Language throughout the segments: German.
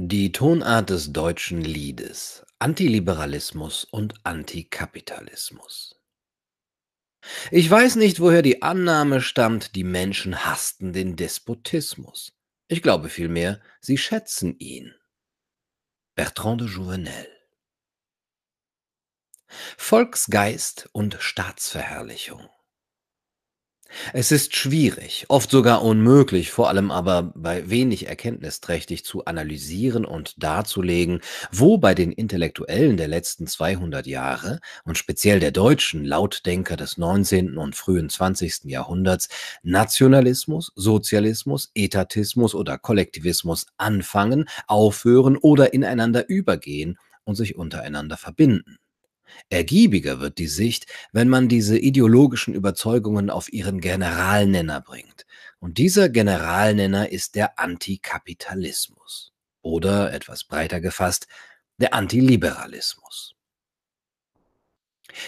Die Tonart des deutschen Liedes: Antiliberalismus und Antikapitalismus. Ich weiß nicht, woher die Annahme stammt, die Menschen hassten den Despotismus. Ich glaube vielmehr, sie schätzen ihn. Bertrand de Jouvenel Volksgeist und Staatsverherrlichung es ist schwierig, oft sogar unmöglich, vor allem aber bei wenig erkenntnisträchtig zu analysieren und darzulegen, wo bei den Intellektuellen der letzten 200 Jahre und speziell der deutschen Lautdenker des 19. und frühen 20. Jahrhunderts Nationalismus, Sozialismus, Etatismus oder Kollektivismus anfangen, aufhören oder ineinander übergehen und sich untereinander verbinden. Ergiebiger wird die Sicht, wenn man diese ideologischen Überzeugungen auf ihren Generalnenner bringt. Und dieser Generalnenner ist der Antikapitalismus. Oder etwas breiter gefasst, der Antiliberalismus.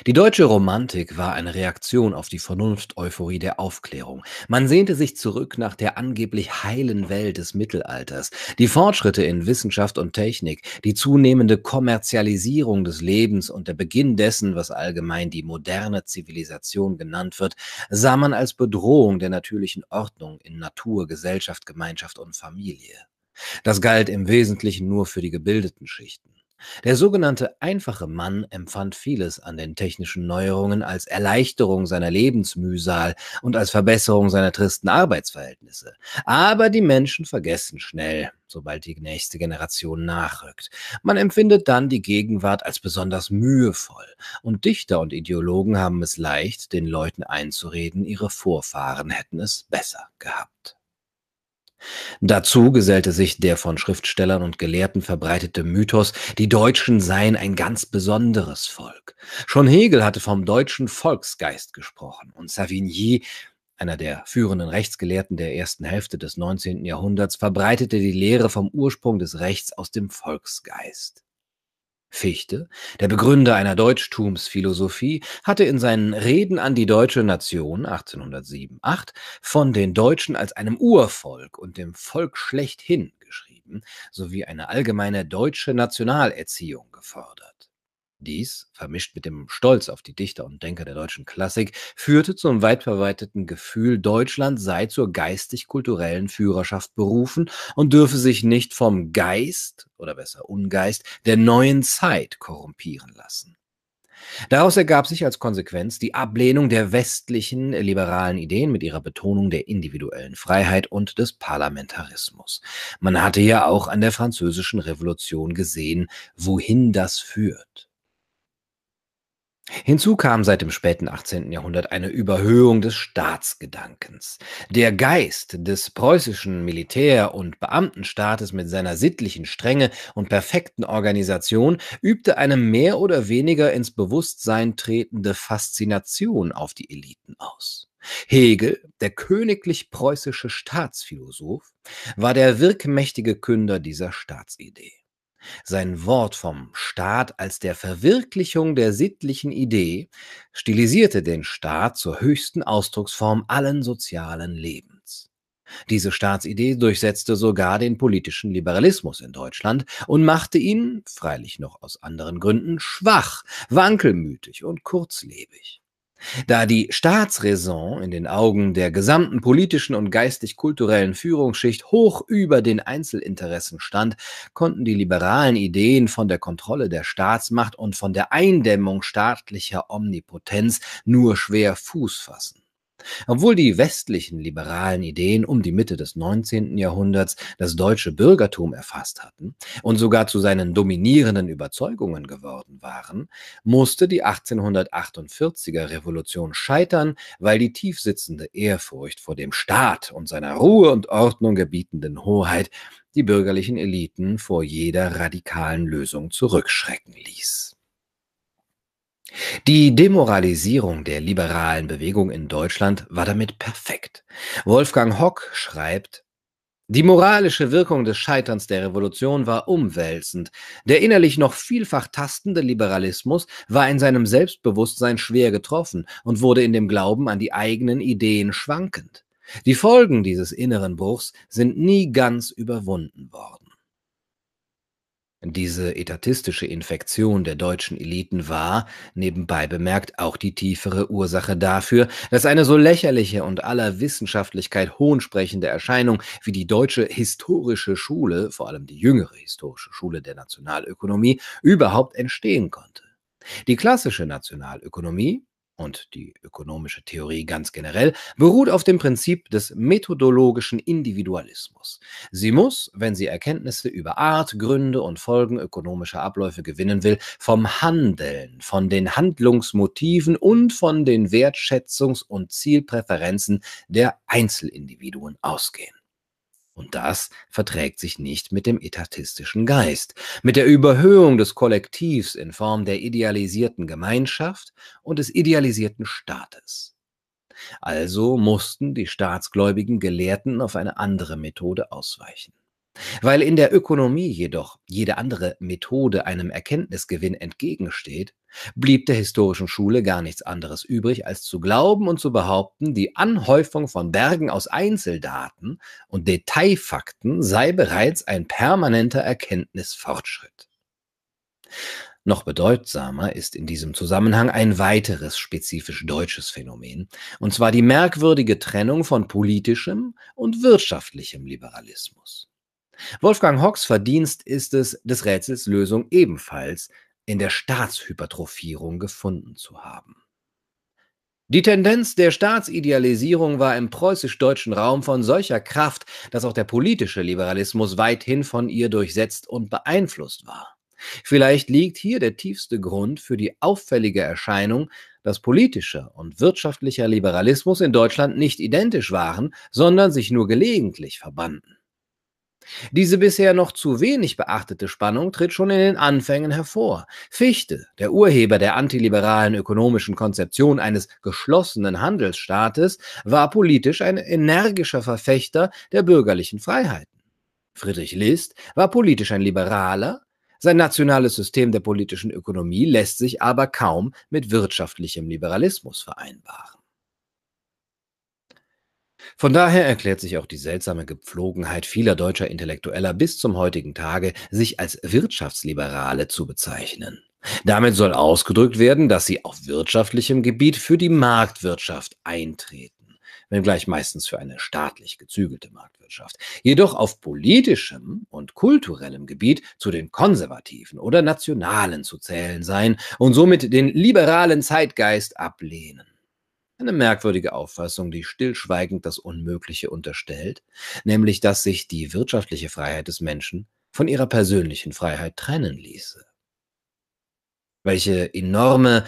Die deutsche Romantik war eine Reaktion auf die Vernunft-Euphorie der Aufklärung. Man sehnte sich zurück nach der angeblich heilen Welt des Mittelalters. Die Fortschritte in Wissenschaft und Technik, die zunehmende Kommerzialisierung des Lebens und der Beginn dessen, was allgemein die moderne Zivilisation genannt wird, sah man als Bedrohung der natürlichen Ordnung in Natur, Gesellschaft, Gemeinschaft und Familie. Das galt im Wesentlichen nur für die gebildeten Schichten. Der sogenannte einfache Mann empfand vieles an den technischen Neuerungen als Erleichterung seiner Lebensmühsal und als Verbesserung seiner tristen Arbeitsverhältnisse. Aber die Menschen vergessen schnell, sobald die nächste Generation nachrückt. Man empfindet dann die Gegenwart als besonders mühevoll, und Dichter und Ideologen haben es leicht, den Leuten einzureden, ihre Vorfahren hätten es besser gehabt. Dazu gesellte sich der von Schriftstellern und Gelehrten verbreitete Mythos, die Deutschen seien ein ganz besonderes Volk. Schon Hegel hatte vom deutschen Volksgeist gesprochen und Savigny, einer der führenden Rechtsgelehrten der ersten Hälfte des 19. Jahrhunderts, verbreitete die Lehre vom Ursprung des Rechts aus dem Volksgeist. Fichte, der Begründer einer Deutschtumsphilosophie, hatte in seinen Reden an die deutsche Nation 1807-8 von den Deutschen als einem Urvolk und dem Volk schlechthin geschrieben, sowie eine allgemeine deutsche Nationalerziehung gefordert. Dies, vermischt mit dem Stolz auf die Dichter und Denker der deutschen Klassik, führte zum weit verbreiteten Gefühl, Deutschland sei zur geistig-kulturellen Führerschaft berufen und dürfe sich nicht vom Geist oder besser Ungeist der neuen Zeit korrumpieren lassen. Daraus ergab sich als Konsequenz die Ablehnung der westlichen liberalen Ideen mit ihrer Betonung der individuellen Freiheit und des Parlamentarismus. Man hatte ja auch an der französischen Revolution gesehen, wohin das führt. Hinzu kam seit dem späten 18. Jahrhundert eine Überhöhung des Staatsgedankens. Der Geist des preußischen Militär- und Beamtenstaates mit seiner sittlichen Strenge und perfekten Organisation übte eine mehr oder weniger ins Bewusstsein tretende Faszination auf die Eliten aus. Hegel, der königlich preußische Staatsphilosoph, war der wirkmächtige Künder dieser Staatsidee. Sein Wort vom Staat als der Verwirklichung der sittlichen Idee stilisierte den Staat zur höchsten Ausdrucksform allen sozialen Lebens. Diese Staatsidee durchsetzte sogar den politischen Liberalismus in Deutschland und machte ihn, freilich noch aus anderen Gründen, schwach, wankelmütig und kurzlebig. Da die Staatsräson in den Augen der gesamten politischen und geistig-kulturellen Führungsschicht hoch über den Einzelinteressen stand, konnten die liberalen Ideen von der Kontrolle der Staatsmacht und von der Eindämmung staatlicher Omnipotenz nur schwer Fuß fassen. Obwohl die westlichen liberalen Ideen um die Mitte des 19. Jahrhunderts das deutsche Bürgertum erfasst hatten und sogar zu seinen dominierenden Überzeugungen geworden waren, musste die 1848er Revolution scheitern, weil die tiefsitzende Ehrfurcht vor dem Staat und seiner Ruhe und Ordnung gebietenden Hoheit die bürgerlichen Eliten vor jeder radikalen Lösung zurückschrecken ließ. Die Demoralisierung der liberalen Bewegung in Deutschland war damit perfekt. Wolfgang Hock schreibt, die moralische Wirkung des Scheiterns der Revolution war umwälzend. Der innerlich noch vielfach tastende Liberalismus war in seinem Selbstbewusstsein schwer getroffen und wurde in dem Glauben an die eigenen Ideen schwankend. Die Folgen dieses inneren Bruchs sind nie ganz überwunden worden. Diese etatistische Infektion der deutschen Eliten war, nebenbei bemerkt, auch die tiefere Ursache dafür, dass eine so lächerliche und aller Wissenschaftlichkeit hohnsprechende Erscheinung wie die deutsche historische Schule, vor allem die jüngere historische Schule der Nationalökonomie, überhaupt entstehen konnte. Die klassische Nationalökonomie, und die ökonomische Theorie ganz generell beruht auf dem Prinzip des methodologischen Individualismus. Sie muss, wenn sie Erkenntnisse über Art, Gründe und Folgen ökonomischer Abläufe gewinnen will, vom Handeln, von den Handlungsmotiven und von den Wertschätzungs- und Zielpräferenzen der Einzelindividuen ausgehen. Und das verträgt sich nicht mit dem etatistischen Geist, mit der Überhöhung des Kollektivs in Form der idealisierten Gemeinschaft und des idealisierten Staates. Also mussten die staatsgläubigen Gelehrten auf eine andere Methode ausweichen. Weil in der Ökonomie jedoch jede andere Methode einem Erkenntnisgewinn entgegensteht, blieb der historischen Schule gar nichts anderes übrig, als zu glauben und zu behaupten, die Anhäufung von Bergen aus Einzeldaten und Detailfakten sei bereits ein permanenter Erkenntnisfortschritt. Noch bedeutsamer ist in diesem Zusammenhang ein weiteres spezifisch deutsches Phänomen, und zwar die merkwürdige Trennung von politischem und wirtschaftlichem Liberalismus. Wolfgang Hocks Verdienst ist es, des Rätsels Lösung ebenfalls in der Staatshypertrophierung gefunden zu haben. Die Tendenz der Staatsidealisierung war im preußisch-deutschen Raum von solcher Kraft, dass auch der politische Liberalismus weithin von ihr durchsetzt und beeinflusst war. Vielleicht liegt hier der tiefste Grund für die auffällige Erscheinung, dass politischer und wirtschaftlicher Liberalismus in Deutschland nicht identisch waren, sondern sich nur gelegentlich verbanden. Diese bisher noch zu wenig beachtete Spannung tritt schon in den Anfängen hervor. Fichte, der Urheber der antiliberalen ökonomischen Konzeption eines geschlossenen Handelsstaates, war politisch ein energischer Verfechter der bürgerlichen Freiheiten. Friedrich List war politisch ein Liberaler, sein nationales System der politischen Ökonomie lässt sich aber kaum mit wirtschaftlichem Liberalismus vereinbaren. Von daher erklärt sich auch die seltsame Gepflogenheit vieler deutscher Intellektueller bis zum heutigen Tage, sich als Wirtschaftsliberale zu bezeichnen. Damit soll ausgedrückt werden, dass sie auf wirtschaftlichem Gebiet für die Marktwirtschaft eintreten, wenngleich meistens für eine staatlich gezügelte Marktwirtschaft, jedoch auf politischem und kulturellem Gebiet zu den Konservativen oder Nationalen zu zählen sein und somit den liberalen Zeitgeist ablehnen. Eine merkwürdige Auffassung, die stillschweigend das Unmögliche unterstellt, nämlich dass sich die wirtschaftliche Freiheit des Menschen von ihrer persönlichen Freiheit trennen ließe. Welche enorme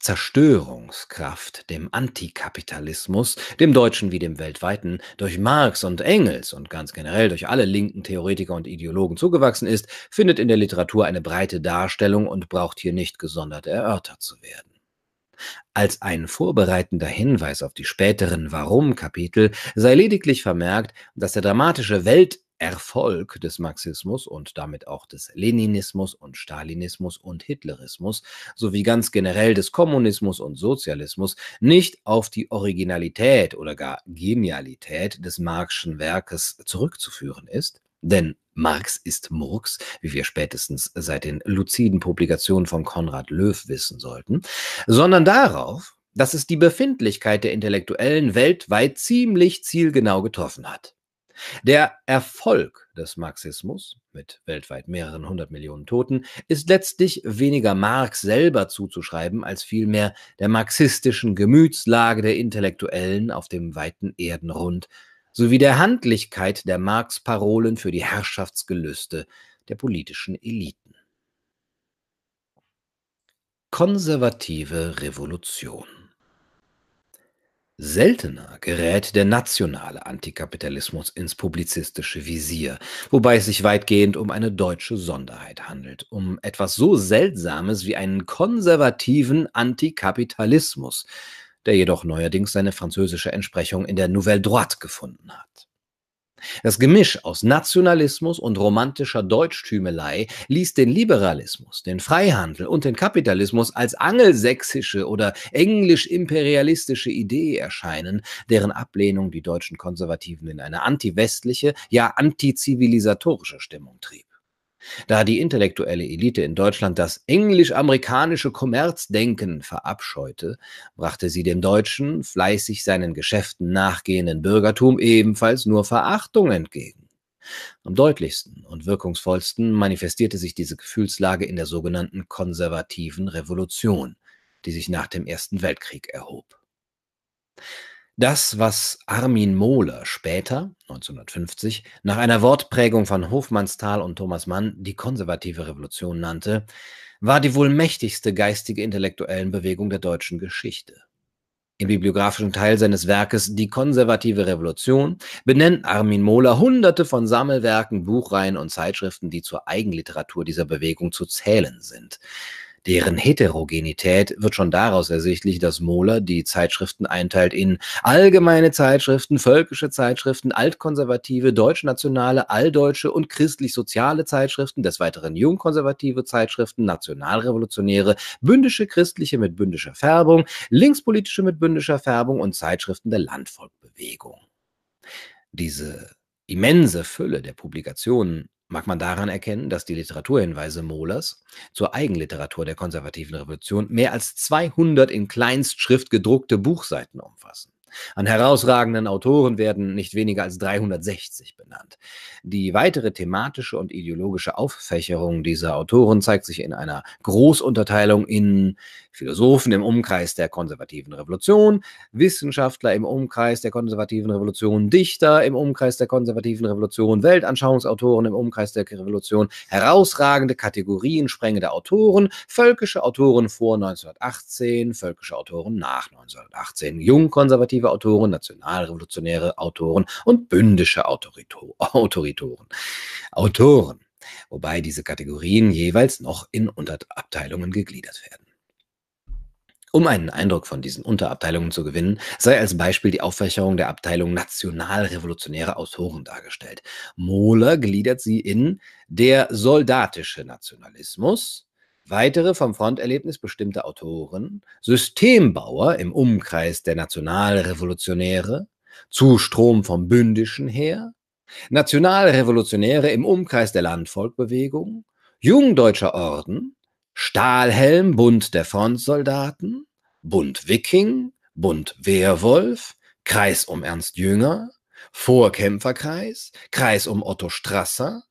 Zerstörungskraft dem Antikapitalismus, dem deutschen wie dem weltweiten, durch Marx und Engels und ganz generell durch alle linken Theoretiker und Ideologen zugewachsen ist, findet in der Literatur eine breite Darstellung und braucht hier nicht gesondert erörtert zu werden. Als ein vorbereitender Hinweis auf die späteren Warum-Kapitel sei lediglich vermerkt, dass der dramatische Welterfolg des Marxismus und damit auch des Leninismus und Stalinismus und Hitlerismus sowie ganz generell des Kommunismus und Sozialismus nicht auf die Originalität oder gar Genialität des Marxischen Werkes zurückzuführen ist, denn Marx ist Murks, wie wir spätestens seit den luziden Publikationen von Konrad Löw wissen sollten, sondern darauf, dass es die Befindlichkeit der Intellektuellen weltweit ziemlich zielgenau getroffen hat. Der Erfolg des Marxismus mit weltweit mehreren hundert Millionen Toten ist letztlich weniger Marx selber zuzuschreiben, als vielmehr der marxistischen Gemütslage der Intellektuellen auf dem weiten Erdenrund sowie der Handlichkeit der Marx-Parolen für die Herrschaftsgelüste der politischen Eliten. Konservative Revolution Seltener gerät der nationale Antikapitalismus ins publizistische Visier, wobei es sich weitgehend um eine deutsche Sonderheit handelt, um etwas so Seltsames wie einen konservativen Antikapitalismus, der jedoch neuerdings seine französische Entsprechung in der Nouvelle Droite gefunden hat. Das Gemisch aus Nationalismus und romantischer Deutschtümelei ließ den Liberalismus, den Freihandel und den Kapitalismus als angelsächsische oder englisch-imperialistische Idee erscheinen, deren Ablehnung die deutschen Konservativen in eine antiwestliche, ja antizivilisatorische Stimmung trieb. Da die intellektuelle Elite in Deutschland das englisch-amerikanische Kommerzdenken verabscheute, brachte sie dem deutschen, fleißig seinen Geschäften nachgehenden Bürgertum ebenfalls nur Verachtung entgegen. Am deutlichsten und wirkungsvollsten manifestierte sich diese Gefühlslage in der sogenannten konservativen Revolution, die sich nach dem Ersten Weltkrieg erhob. Das, was Armin Mohler später, 1950, nach einer Wortprägung von Hofmannsthal und Thomas Mann die konservative Revolution nannte, war die wohl mächtigste geistige intellektuellen Bewegung der deutschen Geschichte. Im bibliografischen Teil seines Werkes Die konservative Revolution benennt Armin Mohler hunderte von Sammelwerken, Buchreihen und Zeitschriften, die zur Eigenliteratur dieser Bewegung zu zählen sind. Deren Heterogenität wird schon daraus ersichtlich, dass Mohler die Zeitschriften einteilt in allgemeine Zeitschriften, völkische Zeitschriften, altkonservative, deutschnationale, alldeutsche und christlich-soziale Zeitschriften, des Weiteren jungkonservative Zeitschriften, nationalrevolutionäre, bündische christliche mit bündischer Färbung, linkspolitische mit bündischer Färbung und Zeitschriften der Landvolkbewegung. Diese immense Fülle der Publikationen mag man daran erkennen, dass die Literaturhinweise Mohlers zur Eigenliteratur der konservativen Revolution mehr als 200 in Kleinstschrift gedruckte Buchseiten umfassen. An herausragenden Autoren werden nicht weniger als 360 benannt. Die weitere thematische und ideologische Auffächerung dieser Autoren zeigt sich in einer Großunterteilung in Philosophen im Umkreis der konservativen Revolution, Wissenschaftler im Umkreis der konservativen Revolution, Dichter im Umkreis der konservativen Revolution, Weltanschauungsautoren im Umkreis der Revolution, herausragende Kategorien sprengende Autoren, völkische Autoren vor 1918, völkische Autoren nach 1918, jungkonservative Autoren, nationalrevolutionäre Autoren und bündische Autorito Autoritoren. Autoren, wobei diese Kategorien jeweils noch in Unterabteilungen gegliedert werden. Um einen Eindruck von diesen Unterabteilungen zu gewinnen, sei als Beispiel die Auffächerung der Abteilung nationalrevolutionäre Autoren dargestellt. Mohler gliedert sie in der soldatische Nationalismus, weitere vom Fronterlebnis bestimmte Autoren, Systembauer im Umkreis der Nationalrevolutionäre, Zustrom vom Bündischen her, Nationalrevolutionäre im Umkreis der Landvolkbewegung, Jungdeutscher Orden, Stahlhelm, Bund der Frontsoldaten, Bund Wiking, Bund Wehrwolf, Kreis um Ernst Jünger, Vorkämpferkreis, Kreis um Otto Strasser,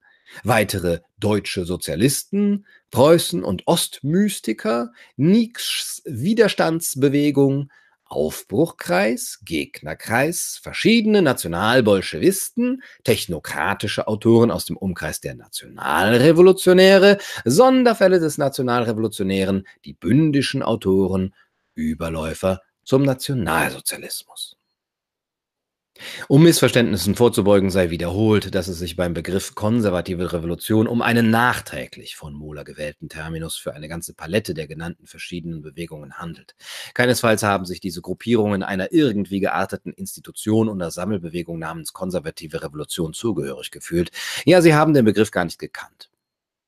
weitere deutsche Sozialisten, Preußen- und Ostmystiker, Nietzsches Widerstandsbewegung, Aufbruchkreis, Gegnerkreis, verschiedene Nationalbolschewisten, technokratische Autoren aus dem Umkreis der Nationalrevolutionäre, Sonderfälle des Nationalrevolutionären, die bündischen Autoren, Überläufer zum Nationalsozialismus. Um Missverständnissen vorzubeugen, sei wiederholt, dass es sich beim Begriff konservative Revolution um einen nachträglich von Mohler gewählten Terminus für eine ganze Palette der genannten verschiedenen Bewegungen handelt. Keinesfalls haben sich diese Gruppierungen einer irgendwie gearteten Institution oder Sammelbewegung namens konservative Revolution zugehörig gefühlt. Ja, sie haben den Begriff gar nicht gekannt.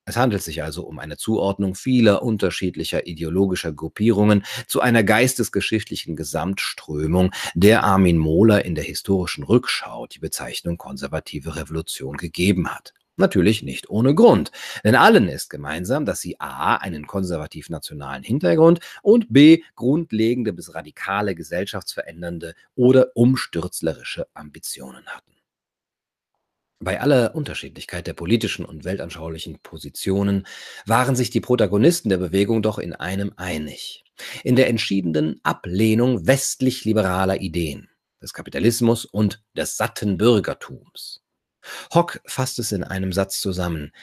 Es handelt sich also um eine Zuordnung vieler unterschiedlicher ideologischer Gruppierungen zu einer geistesgeschichtlichen Gesamtströmung, der Armin Mohler in der historischen Rückschau die Bezeichnung konservative Revolution gegeben hat. Natürlich nicht ohne Grund, denn allen ist gemeinsam, dass sie a. einen konservativ-nationalen Hintergrund und b. grundlegende bis radikale gesellschaftsverändernde oder umstürzlerische Ambitionen hatten. Bei aller Unterschiedlichkeit der politischen und weltanschaulichen Positionen waren sich die Protagonisten der Bewegung doch in einem einig. In der entschiedenen Ablehnung westlich-liberaler Ideen, des Kapitalismus und des satten Bürgertums. Hock fasst es in einem Satz zusammen.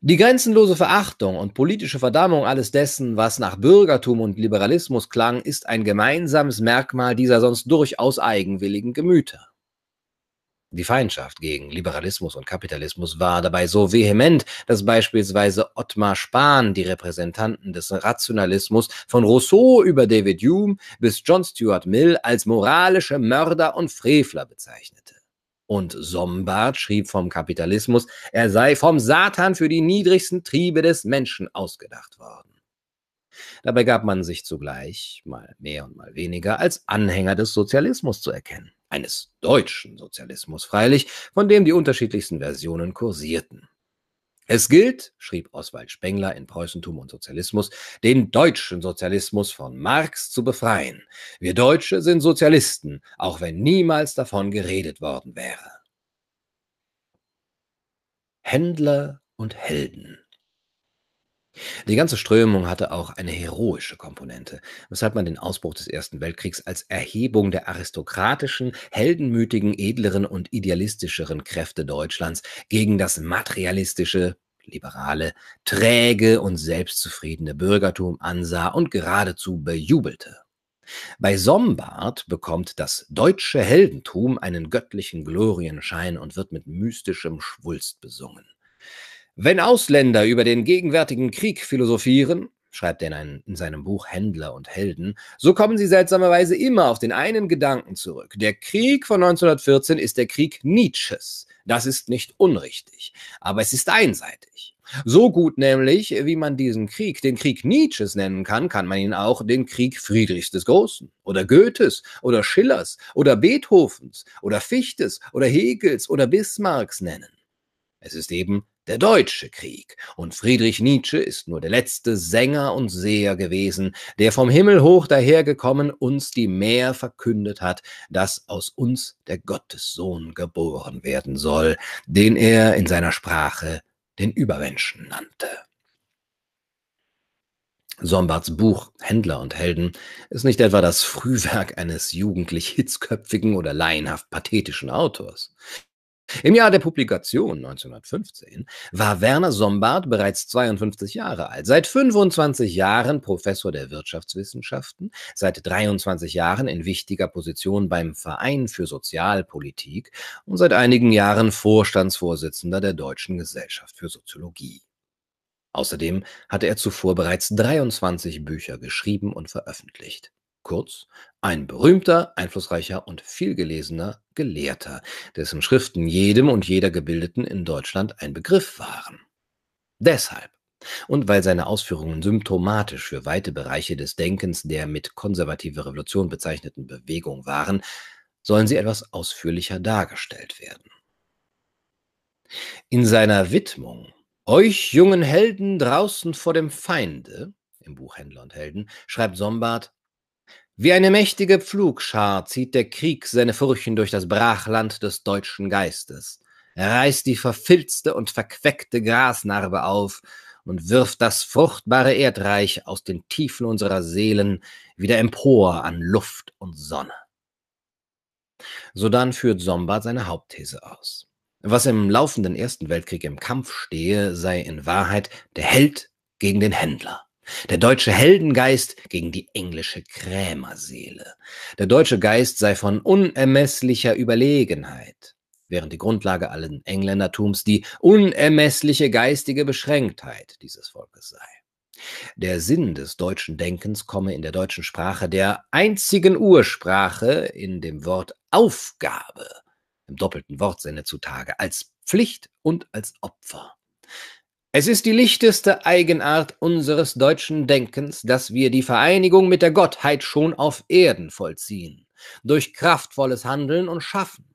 Die grenzenlose Verachtung und politische Verdammung alles dessen, was nach Bürgertum und Liberalismus klang, ist ein gemeinsames Merkmal dieser sonst durchaus eigenwilligen Gemüter. Die Feindschaft gegen Liberalismus und Kapitalismus war dabei so vehement, dass beispielsweise Ottmar Spahn die Repräsentanten des Rationalismus von Rousseau über David Hume bis John Stuart Mill als moralische Mörder und Frevler bezeichnete. Und Sombart schrieb vom Kapitalismus, er sei vom Satan für die niedrigsten Triebe des Menschen ausgedacht worden. Dabei gab man sich zugleich, mal mehr und mal weniger, als Anhänger des Sozialismus zu erkennen eines deutschen Sozialismus freilich, von dem die unterschiedlichsten Versionen kursierten. Es gilt, schrieb Oswald Spengler in Preußentum und Sozialismus, den deutschen Sozialismus von Marx zu befreien. Wir Deutsche sind Sozialisten, auch wenn niemals davon geredet worden wäre. Händler und Helden die ganze Strömung hatte auch eine heroische Komponente, weshalb man den Ausbruch des Ersten Weltkriegs als Erhebung der aristokratischen, heldenmütigen, edleren und idealistischeren Kräfte Deutschlands gegen das materialistische, liberale, träge und selbstzufriedene Bürgertum ansah und geradezu bejubelte. Bei Sombart bekommt das deutsche Heldentum einen göttlichen Glorienschein und wird mit mystischem Schwulst besungen. Wenn Ausländer über den gegenwärtigen Krieg philosophieren, schreibt er in, ein, in, seinem Buch Händler und Helden, so kommen sie seltsamerweise immer auf den einen Gedanken zurück. Der Krieg von 1914 ist der Krieg Nietzsches. Das ist nicht unrichtig, aber es ist einseitig. So gut nämlich, wie man diesen Krieg den Krieg Nietzsches nennen kann, kann man ihn auch den Krieg Friedrichs des Großen oder Goethes oder Schillers oder Beethovens oder Fichtes oder Hegels oder Bismarcks nennen. Es ist eben der Deutsche Krieg. Und Friedrich Nietzsche ist nur der letzte Sänger und Seher gewesen, der vom Himmel hoch dahergekommen uns die Mehr verkündet hat, dass aus uns der Gottessohn geboren werden soll, den er in seiner Sprache den Übermenschen nannte. Sombarts Buch Händler und Helden ist nicht etwa das Frühwerk eines jugendlich hitzköpfigen oder laienhaft pathetischen Autors. Im Jahr der Publikation 1915 war Werner Sombart bereits 52 Jahre alt, seit 25 Jahren Professor der Wirtschaftswissenschaften, seit 23 Jahren in wichtiger Position beim Verein für Sozialpolitik und seit einigen Jahren Vorstandsvorsitzender der Deutschen Gesellschaft für Soziologie. Außerdem hatte er zuvor bereits 23 Bücher geschrieben und veröffentlicht. Kurz, ein berühmter, einflussreicher und vielgelesener Gelehrter, dessen Schriften jedem und jeder Gebildeten in Deutschland ein Begriff waren. Deshalb und weil seine Ausführungen symptomatisch für weite Bereiche des Denkens der mit konservative Revolution bezeichneten Bewegung waren, sollen sie etwas ausführlicher dargestellt werden. In seiner Widmung Euch jungen Helden draußen vor dem Feinde im Buch Händler und Helden schreibt Sombart wie eine mächtige Pflugschar zieht der Krieg seine Furchen durch das Brachland des deutschen Geistes. Er reißt die verfilzte und verqueckte Grasnarbe auf und wirft das fruchtbare Erdreich aus den Tiefen unserer Seelen wieder empor an Luft und Sonne. Sodann führt Sombart seine Hauptthese aus. Was im laufenden Ersten Weltkrieg im Kampf stehe, sei in Wahrheit der Held gegen den Händler. Der deutsche Heldengeist gegen die englische Krämerseele. Der deutsche Geist sei von unermesslicher Überlegenheit, während die Grundlage allen Engländertums die unermessliche geistige Beschränktheit dieses Volkes sei. Der Sinn des deutschen Denkens komme in der deutschen Sprache der einzigen Ursprache in dem Wort Aufgabe, im doppelten Wortsinne zutage, als Pflicht und als Opfer. Es ist die lichteste Eigenart unseres deutschen Denkens, dass wir die Vereinigung mit der Gottheit schon auf Erden vollziehen, durch kraftvolles Handeln und Schaffen,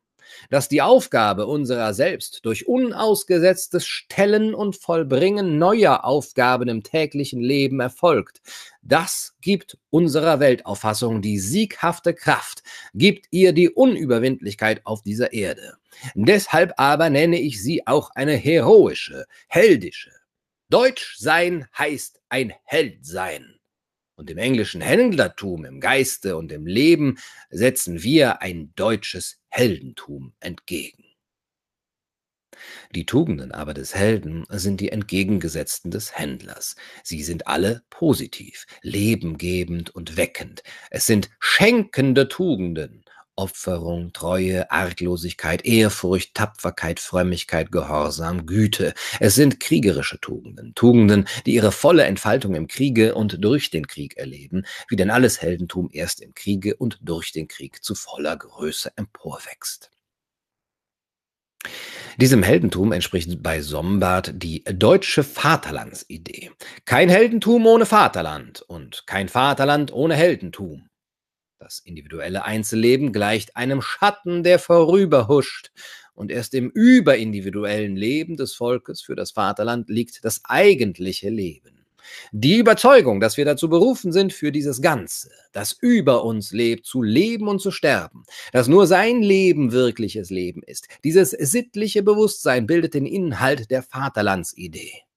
dass die Aufgabe unserer selbst durch unausgesetztes Stellen und Vollbringen neuer Aufgaben im täglichen Leben erfolgt. Das gibt unserer Weltauffassung die sieghafte Kraft, gibt ihr die Unüberwindlichkeit auf dieser Erde. Deshalb aber nenne ich sie auch eine heroische, heldische. Deutsch sein heißt ein Held sein. Und im englischen Händlertum, im Geiste und im Leben setzen wir ein deutsches Heldentum entgegen. Die Tugenden aber des Helden sind die entgegengesetzten des Händlers. Sie sind alle positiv, lebengebend und weckend. Es sind schenkende Tugenden, Opferung, Treue, Arglosigkeit, Ehrfurcht, Tapferkeit, Frömmigkeit, Gehorsam, Güte. Es sind kriegerische Tugenden, Tugenden, die ihre volle Entfaltung im Kriege und durch den Krieg erleben, wie denn alles Heldentum erst im Kriege und durch den Krieg zu voller Größe emporwächst. Diesem Heldentum entspricht bei Sombart die deutsche Vaterlandsidee. Kein Heldentum ohne Vaterland und kein Vaterland ohne Heldentum. Das individuelle Einzelleben gleicht einem Schatten, der vorüberhuscht, und erst im überindividuellen Leben des Volkes für das Vaterland liegt das eigentliche Leben. Die Überzeugung, dass wir dazu berufen sind, für dieses Ganze, das über uns lebt, zu leben und zu sterben, dass nur sein Leben wirkliches Leben ist. Dieses sittliche Bewusstsein bildet den Inhalt der Vaterlandsidee.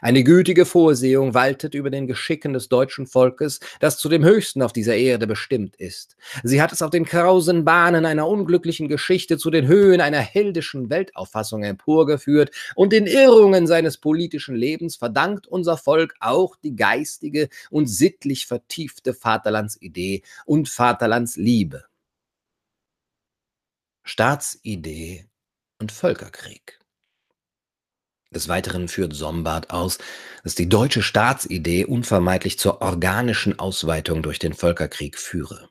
Eine gütige Vorsehung waltet über den Geschicken des deutschen Volkes, das zu dem Höchsten auf dieser Erde bestimmt ist. Sie hat es auf den krausen Bahnen einer unglücklichen Geschichte zu den Höhen einer heldischen Weltauffassung emporgeführt, und den Irrungen seines politischen Lebens verdankt unser Volk auch die geistige und sittlich vertiefte Vaterlandsidee und Vaterlandsliebe. Staatsidee und Völkerkrieg. Des Weiteren führt Sombart aus, dass die deutsche Staatsidee unvermeidlich zur organischen Ausweitung durch den Völkerkrieg führe.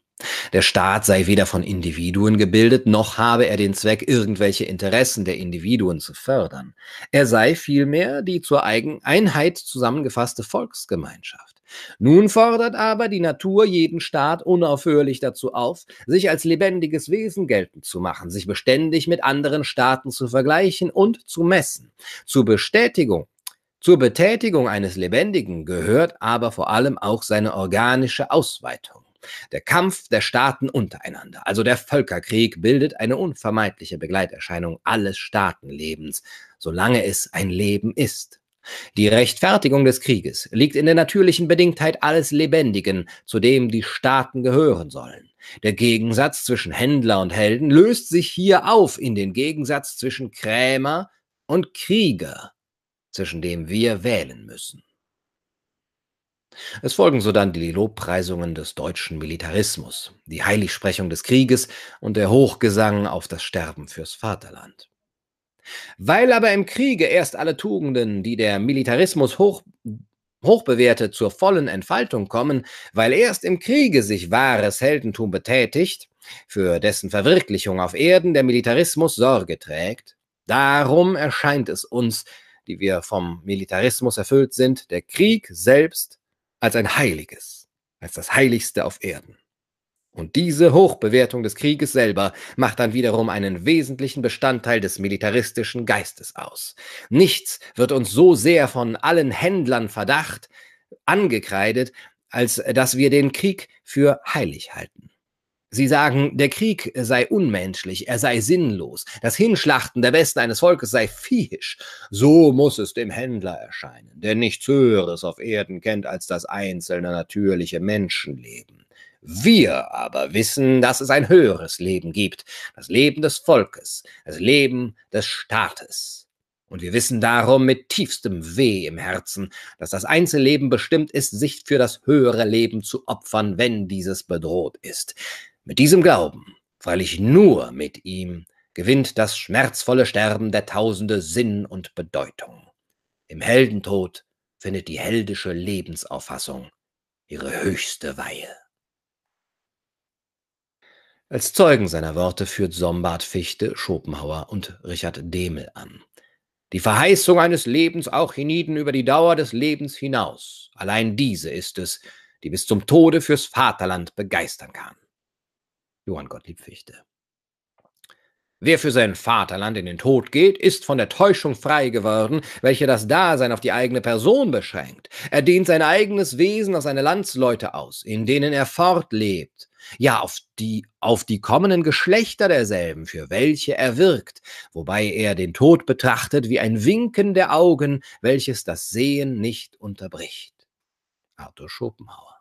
Der Staat sei weder von Individuen gebildet, noch habe er den Zweck, irgendwelche Interessen der Individuen zu fördern. Er sei vielmehr die zur Eigeneinheit zusammengefasste Volksgemeinschaft. Nun fordert aber die Natur jeden Staat unaufhörlich dazu auf, sich als lebendiges Wesen geltend zu machen, sich beständig mit anderen Staaten zu vergleichen und zu messen. Zur Bestätigung zur Betätigung eines Lebendigen gehört aber vor allem auch seine organische Ausweitung. Der Kampf der Staaten untereinander, also der Völkerkrieg, bildet eine unvermeidliche Begleiterscheinung alles Staatenlebens, solange es ein Leben ist. Die Rechtfertigung des Krieges liegt in der natürlichen Bedingtheit alles Lebendigen, zu dem die Staaten gehören sollen. Der Gegensatz zwischen Händler und Helden löst sich hier auf in den Gegensatz zwischen Krämer und Krieger, zwischen dem wir wählen müssen. Es folgen sodann die Lobpreisungen des deutschen Militarismus, die Heiligsprechung des Krieges und der Hochgesang auf das Sterben fürs Vaterland. Weil aber im Kriege erst alle Tugenden, die der Militarismus hoch, hoch bewertet, zur vollen Entfaltung kommen, weil erst im Kriege sich wahres Heldentum betätigt, für dessen Verwirklichung auf Erden der Militarismus Sorge trägt, darum erscheint es uns, die wir vom Militarismus erfüllt sind, der Krieg selbst als ein Heiliges, als das Heiligste auf Erden. Und diese Hochbewertung des Krieges selber macht dann wiederum einen wesentlichen Bestandteil des militaristischen Geistes aus. Nichts wird uns so sehr von allen Händlern Verdacht angekreidet, als dass wir den Krieg für heilig halten. Sie sagen, der Krieg sei unmenschlich, er sei sinnlos, das Hinschlachten der Besten eines Volkes sei viehisch. So muss es dem Händler erscheinen, der nichts Höheres auf Erden kennt als das einzelne natürliche Menschenleben. Wir aber wissen, dass es ein höheres Leben gibt, das Leben des Volkes, das Leben des Staates. Und wir wissen darum mit tiefstem Weh im Herzen, dass das Einzelleben bestimmt ist, sich für das höhere Leben zu opfern, wenn dieses bedroht ist. Mit diesem Glauben, freilich nur mit ihm, gewinnt das schmerzvolle Sterben der Tausende Sinn und Bedeutung. Im Heldentod findet die heldische Lebensauffassung ihre höchste Weihe. Als Zeugen seiner Worte führt Sombart Fichte, Schopenhauer und Richard Demel an. Die Verheißung eines Lebens auch hienieden über die Dauer des Lebens hinaus, allein diese ist es, die bis zum Tode fürs Vaterland begeistern kann. Johann Gottlieb Fichte. Wer für sein Vaterland in den Tod geht, ist von der Täuschung frei geworden, welche das Dasein auf die eigene Person beschränkt. Er dehnt sein eigenes Wesen auf seine Landsleute aus, in denen er fortlebt, ja auf die, auf die kommenden Geschlechter derselben, für welche er wirkt, wobei er den Tod betrachtet wie ein Winken der Augen, welches das Sehen nicht unterbricht. Arthur Schopenhauer.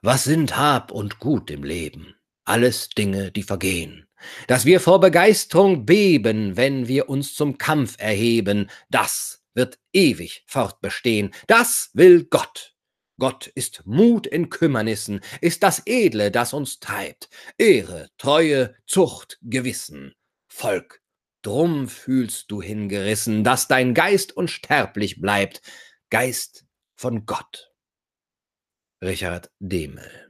Was sind Hab und Gut im Leben? Alles Dinge, die vergehen. Dass wir vor Begeisterung beben, wenn wir uns zum Kampf erheben, das wird ewig fortbestehen. Das will Gott. Gott ist Mut in Kümmernissen, ist das Edle, das uns treibt. Ehre, Treue, Zucht, Gewissen. Volk, drum fühlst du hingerissen, dass dein Geist unsterblich bleibt, Geist von Gott. Richard Demel.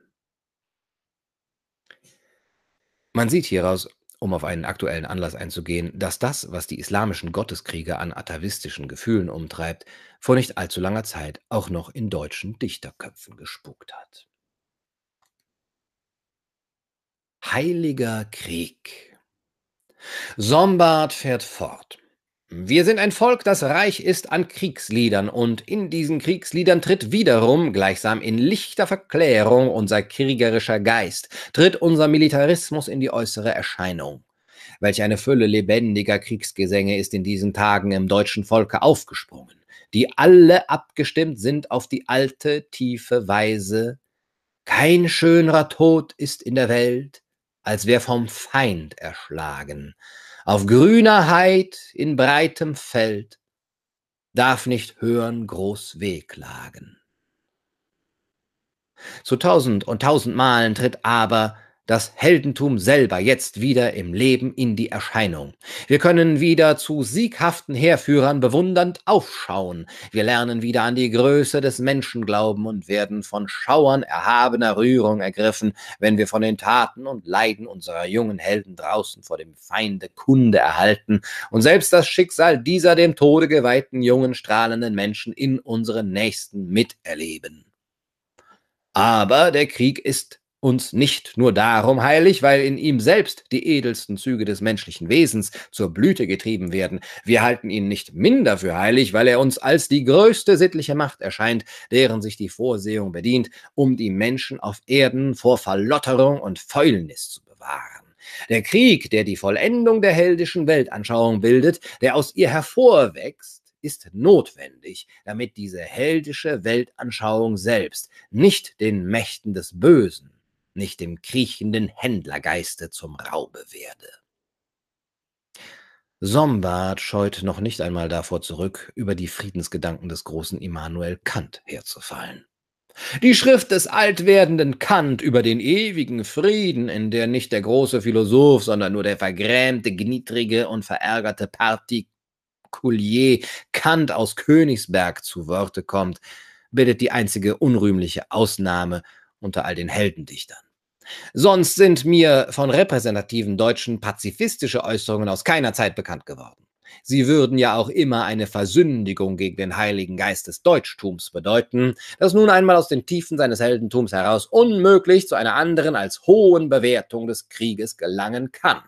Man sieht hieraus, um auf einen aktuellen Anlass einzugehen, dass das, was die islamischen Gotteskrieger an atavistischen Gefühlen umtreibt, vor nicht allzu langer Zeit auch noch in deutschen Dichterköpfen gespukt hat. Heiliger Krieg. Sombart fährt fort. Wir sind ein Volk, das reich ist an Kriegsliedern, und in diesen Kriegsliedern tritt wiederum, gleichsam in lichter Verklärung, unser kriegerischer Geist, tritt unser Militarismus in die äußere Erscheinung. Welch eine Fülle lebendiger Kriegsgesänge ist in diesen Tagen im deutschen Volke aufgesprungen, die alle abgestimmt sind auf die alte, tiefe Weise. Kein schönerer Tod ist in der Welt, als wer vom Feind erschlagen auf grüner Heid in breitem Feld, darf nicht hören groß wehklagen. Zu tausend und tausend Malen tritt aber das Heldentum selber jetzt wieder im Leben in die Erscheinung. Wir können wieder zu sieghaften Heerführern bewundernd aufschauen. Wir lernen wieder an die Größe des Menschen glauben und werden von Schauern erhabener Rührung ergriffen, wenn wir von den Taten und Leiden unserer jungen Helden draußen vor dem Feinde Kunde erhalten und selbst das Schicksal dieser dem Tode geweihten jungen strahlenden Menschen in unseren Nächsten miterleben. Aber der Krieg ist uns nicht nur darum heilig, weil in ihm selbst die edelsten Züge des menschlichen Wesens zur Blüte getrieben werden. Wir halten ihn nicht minder für heilig, weil er uns als die größte sittliche Macht erscheint, deren sich die Vorsehung bedient, um die Menschen auf Erden vor Verlotterung und Fäulnis zu bewahren. Der Krieg, der die Vollendung der heldischen Weltanschauung bildet, der aus ihr hervorwächst, ist notwendig, damit diese heldische Weltanschauung selbst nicht den Mächten des Bösen nicht dem kriechenden Händlergeiste zum Raube werde. Sombart scheut noch nicht einmal davor zurück, über die Friedensgedanken des großen Immanuel Kant herzufallen. Die Schrift des altwerdenden Kant über den ewigen Frieden, in der nicht der große Philosoph, sondern nur der vergrämte, gniedrige und verärgerte Partikulier Kant aus Königsberg zu Worte kommt, bildet die einzige unrühmliche Ausnahme unter all den Heldendichtern. Sonst sind mir von repräsentativen Deutschen pazifistische Äußerungen aus keiner Zeit bekannt geworden. Sie würden ja auch immer eine Versündigung gegen den Heiligen Geist des Deutschtums bedeuten, das nun einmal aus den Tiefen seines Heldentums heraus unmöglich zu einer anderen als hohen Bewertung des Krieges gelangen kann.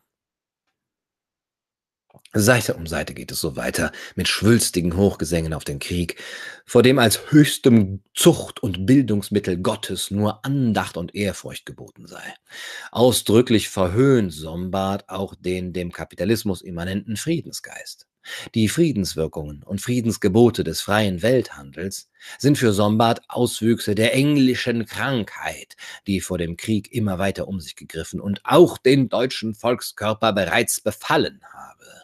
Seite um Seite geht es so weiter, mit schwülstigen Hochgesängen auf den Krieg, vor dem als höchstem Zucht- und Bildungsmittel Gottes nur Andacht und Ehrfurcht geboten sei. Ausdrücklich verhöhnt Sombart auch den dem Kapitalismus immanenten Friedensgeist. Die Friedenswirkungen und Friedensgebote des freien Welthandels sind für Sombart Auswüchse der englischen Krankheit, die vor dem Krieg immer weiter um sich gegriffen und auch den deutschen Volkskörper bereits befallen habe.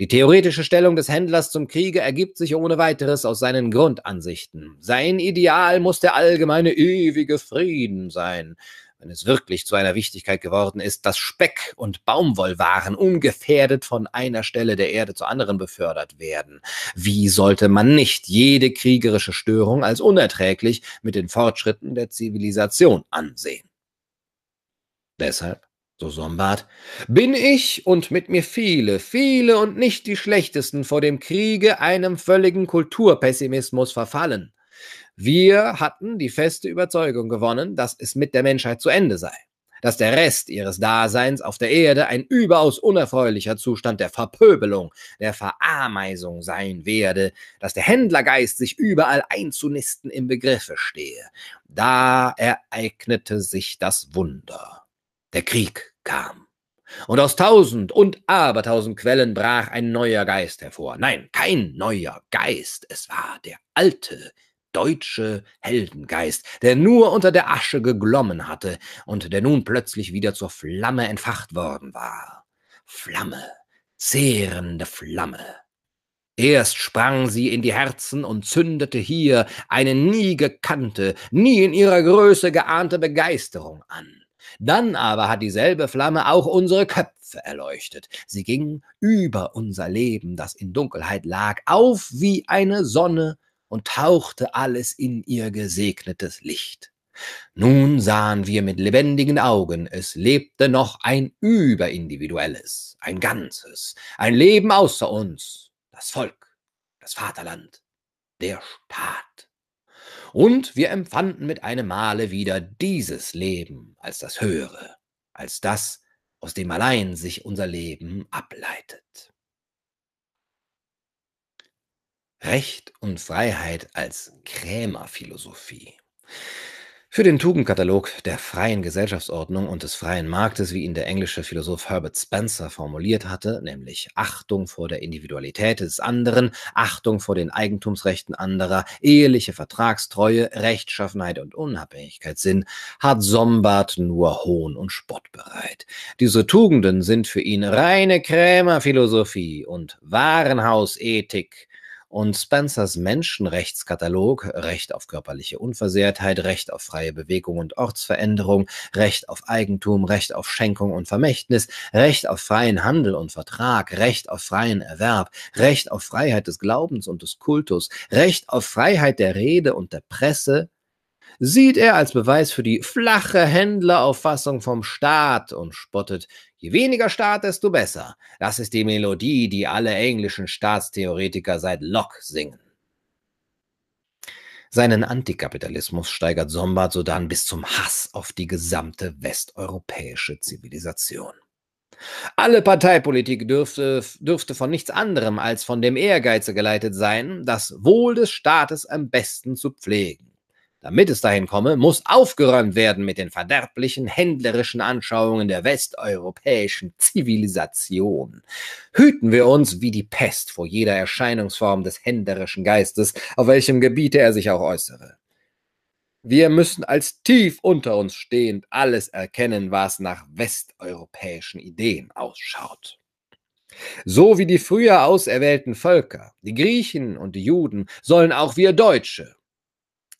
Die theoretische Stellung des Händlers zum Kriege ergibt sich ohne weiteres aus seinen Grundansichten. Sein Ideal muss der allgemeine ewige Frieden sein. Wenn es wirklich zu einer Wichtigkeit geworden ist, dass Speck und Baumwollwaren ungefährdet von einer Stelle der Erde zur anderen befördert werden, wie sollte man nicht jede kriegerische Störung als unerträglich mit den Fortschritten der Zivilisation ansehen? Deshalb so Sombart, bin ich und mit mir viele, viele und nicht die schlechtesten vor dem Kriege einem völligen Kulturpessimismus verfallen. Wir hatten die feste Überzeugung gewonnen, dass es mit der Menschheit zu Ende sei, dass der Rest ihres Daseins auf der Erde ein überaus unerfreulicher Zustand der Verpöbelung, der Verameisung sein werde, dass der Händlergeist sich überall einzunisten im Begriffe stehe. Da ereignete sich das Wunder. Der Krieg kam. Und aus tausend und abertausend Quellen brach ein neuer Geist hervor. Nein, kein neuer Geist, es war der alte, deutsche Heldengeist, der nur unter der Asche geglommen hatte und der nun plötzlich wieder zur Flamme entfacht worden war. Flamme, zehrende Flamme. Erst sprang sie in die Herzen und zündete hier eine nie gekannte, nie in ihrer Größe geahnte Begeisterung an. Dann aber hat dieselbe Flamme auch unsere Köpfe erleuchtet. Sie ging über unser Leben, das in Dunkelheit lag, auf wie eine Sonne und tauchte alles in ihr gesegnetes Licht. Nun sahen wir mit lebendigen Augen, es lebte noch ein überindividuelles, ein Ganzes, ein Leben außer uns, das Volk, das Vaterland, der Staat. Und wir empfanden mit einem Male wieder dieses Leben als das Höhere, als das, aus dem allein sich unser Leben ableitet. Recht und Freiheit als Krämerphilosophie. Für den Tugendkatalog der freien Gesellschaftsordnung und des freien Marktes, wie ihn der englische Philosoph Herbert Spencer formuliert hatte, nämlich Achtung vor der Individualität des anderen, Achtung vor den Eigentumsrechten anderer, eheliche Vertragstreue, Rechtschaffenheit und Unabhängigkeit sind, hat Sombart nur Hohn und Spott bereit. Diese Tugenden sind für ihn reine Krämerphilosophie und Warenhausethik, und Spencers Menschenrechtskatalog, Recht auf körperliche Unversehrtheit, Recht auf freie Bewegung und Ortsveränderung, Recht auf Eigentum, Recht auf Schenkung und Vermächtnis, Recht auf freien Handel und Vertrag, Recht auf freien Erwerb, Recht auf Freiheit des Glaubens und des Kultus, Recht auf Freiheit der Rede und der Presse, sieht er als Beweis für die flache Händlerauffassung vom Staat und spottet, je weniger Staat, desto besser. Das ist die Melodie, die alle englischen Staatstheoretiker seit Locke singen. Seinen Antikapitalismus steigert Sombart sodann bis zum Hass auf die gesamte westeuropäische Zivilisation. Alle Parteipolitik dürfte, dürfte von nichts anderem als von dem Ehrgeize geleitet sein, das Wohl des Staates am besten zu pflegen. Damit es dahin komme, muss aufgeräumt werden mit den verderblichen händlerischen Anschauungen der westeuropäischen Zivilisation. Hüten wir uns wie die Pest vor jeder Erscheinungsform des händlerischen Geistes, auf welchem Gebiete er sich auch äußere. Wir müssen als tief unter uns stehend alles erkennen, was nach westeuropäischen Ideen ausschaut. So wie die früher auserwählten Völker, die Griechen und die Juden, sollen auch wir Deutsche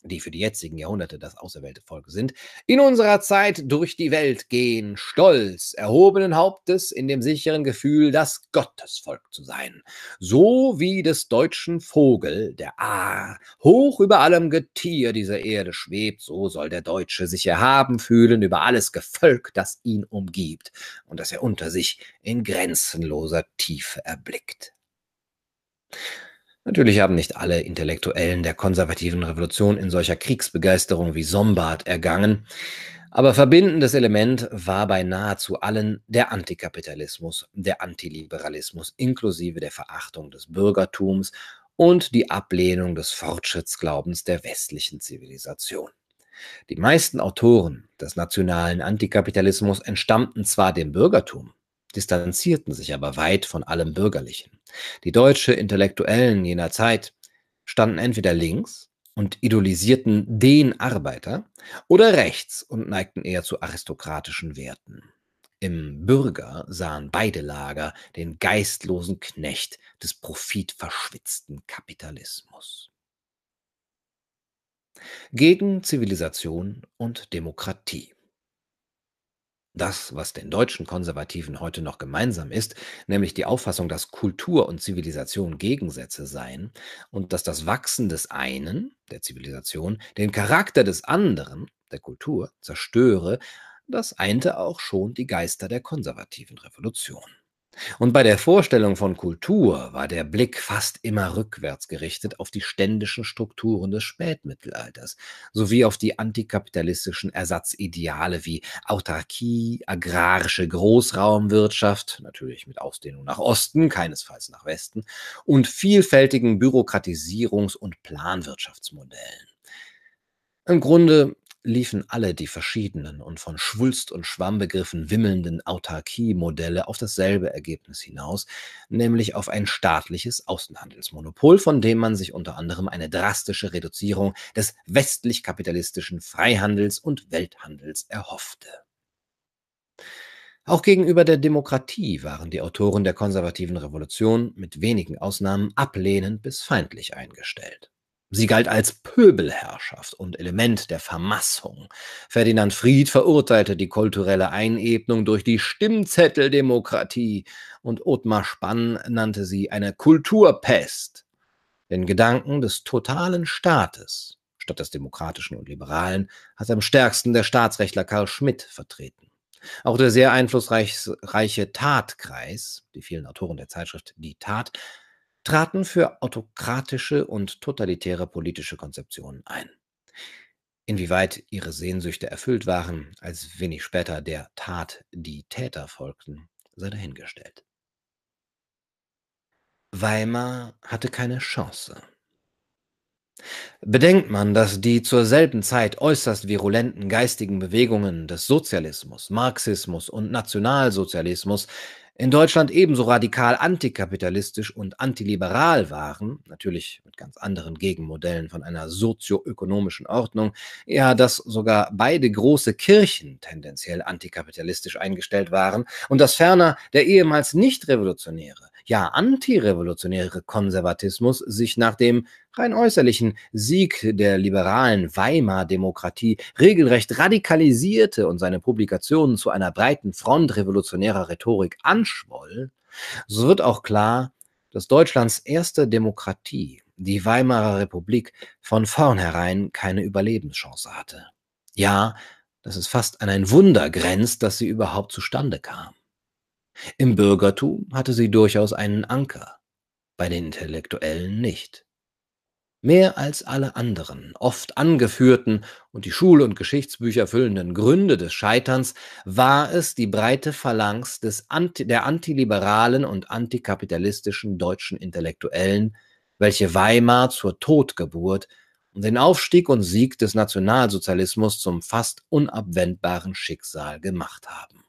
die für die jetzigen Jahrhunderte das auserwählte Volk sind, in unserer Zeit durch die Welt gehen, stolz, erhobenen Hauptes, in dem sicheren Gefühl, das Gottesvolk zu sein. So wie des deutschen Vogel, der Aar, hoch über allem Getier dieser Erde schwebt, so soll der Deutsche sich erhaben fühlen über alles Gefolg, das ihn umgibt und das er unter sich in grenzenloser Tiefe erblickt. Natürlich haben nicht alle Intellektuellen der konservativen Revolution in solcher Kriegsbegeisterung wie Sombart ergangen, aber verbindendes Element war bei nahezu allen der Antikapitalismus, der Antiliberalismus inklusive der Verachtung des Bürgertums und die Ablehnung des Fortschrittsglaubens der westlichen Zivilisation. Die meisten Autoren des nationalen Antikapitalismus entstammten zwar dem Bürgertum, distanzierten sich aber weit von allem Bürgerlichen. Die deutsche Intellektuellen jener Zeit standen entweder links und idolisierten den Arbeiter oder rechts und neigten eher zu aristokratischen Werten. Im Bürger sahen beide Lager den geistlosen Knecht des profitverschwitzten Kapitalismus. Gegen Zivilisation und Demokratie. Das, was den deutschen Konservativen heute noch gemeinsam ist, nämlich die Auffassung, dass Kultur und Zivilisation Gegensätze seien und dass das Wachsen des einen, der Zivilisation, den Charakter des anderen, der Kultur, zerstöre, das einte auch schon die Geister der konservativen Revolution. Und bei der Vorstellung von Kultur war der Blick fast immer rückwärts gerichtet auf die ständischen Strukturen des Spätmittelalters sowie auf die antikapitalistischen Ersatzideale wie Autarkie, agrarische Großraumwirtschaft, natürlich mit Ausdehnung nach Osten, keinesfalls nach Westen, und vielfältigen Bürokratisierungs- und Planwirtschaftsmodellen. Im Grunde liefen alle die verschiedenen und von Schwulst und Schwammbegriffen wimmelnden Autarkie-Modelle auf dasselbe Ergebnis hinaus, nämlich auf ein staatliches Außenhandelsmonopol, von dem man sich unter anderem eine drastische Reduzierung des westlich-kapitalistischen Freihandels und Welthandels erhoffte. Auch gegenüber der Demokratie waren die Autoren der konservativen Revolution mit wenigen Ausnahmen ablehnend bis feindlich eingestellt. Sie galt als Pöbelherrschaft und Element der Vermassung. Ferdinand Fried verurteilte die kulturelle Einebnung durch die Stimmzetteldemokratie und Othmar Spann nannte sie eine Kulturpest. Den Gedanken des totalen Staates statt des demokratischen und liberalen hat am stärksten der Staatsrechtler Karl Schmidt vertreten. Auch der sehr einflussreiche Tatkreis, die vielen Autoren der Zeitschrift Die Tat, traten für autokratische und totalitäre politische Konzeptionen ein. Inwieweit ihre Sehnsüchte erfüllt waren, als wenig später der Tat die Täter folgten, sei dahingestellt. Weimar hatte keine Chance. Bedenkt man, dass die zur selben Zeit äußerst virulenten geistigen Bewegungen des Sozialismus, Marxismus und Nationalsozialismus in Deutschland ebenso radikal antikapitalistisch und antiliberal waren, natürlich mit ganz anderen Gegenmodellen von einer sozioökonomischen Ordnung, ja, dass sogar beide große Kirchen tendenziell antikapitalistisch eingestellt waren und dass ferner der ehemals nicht revolutionäre, ja antirevolutionäre Konservatismus sich nach dem rein äußerlichen Sieg der liberalen Weimar-Demokratie regelrecht radikalisierte und seine Publikationen zu einer breiten Front revolutionärer Rhetorik anschwoll, so wird auch klar, dass Deutschlands erste Demokratie, die Weimarer Republik, von vornherein keine Überlebenschance hatte. Ja, dass es fast an ein Wunder grenzt, dass sie überhaupt zustande kam. Im Bürgertum hatte sie durchaus einen Anker, bei den Intellektuellen nicht. Mehr als alle anderen, oft angeführten und die Schul- und Geschichtsbücher füllenden Gründe des Scheiterns war es die breite Phalanx des Anti der antiliberalen und antikapitalistischen deutschen Intellektuellen, welche Weimar zur Totgeburt und den Aufstieg und Sieg des Nationalsozialismus zum fast unabwendbaren Schicksal gemacht haben.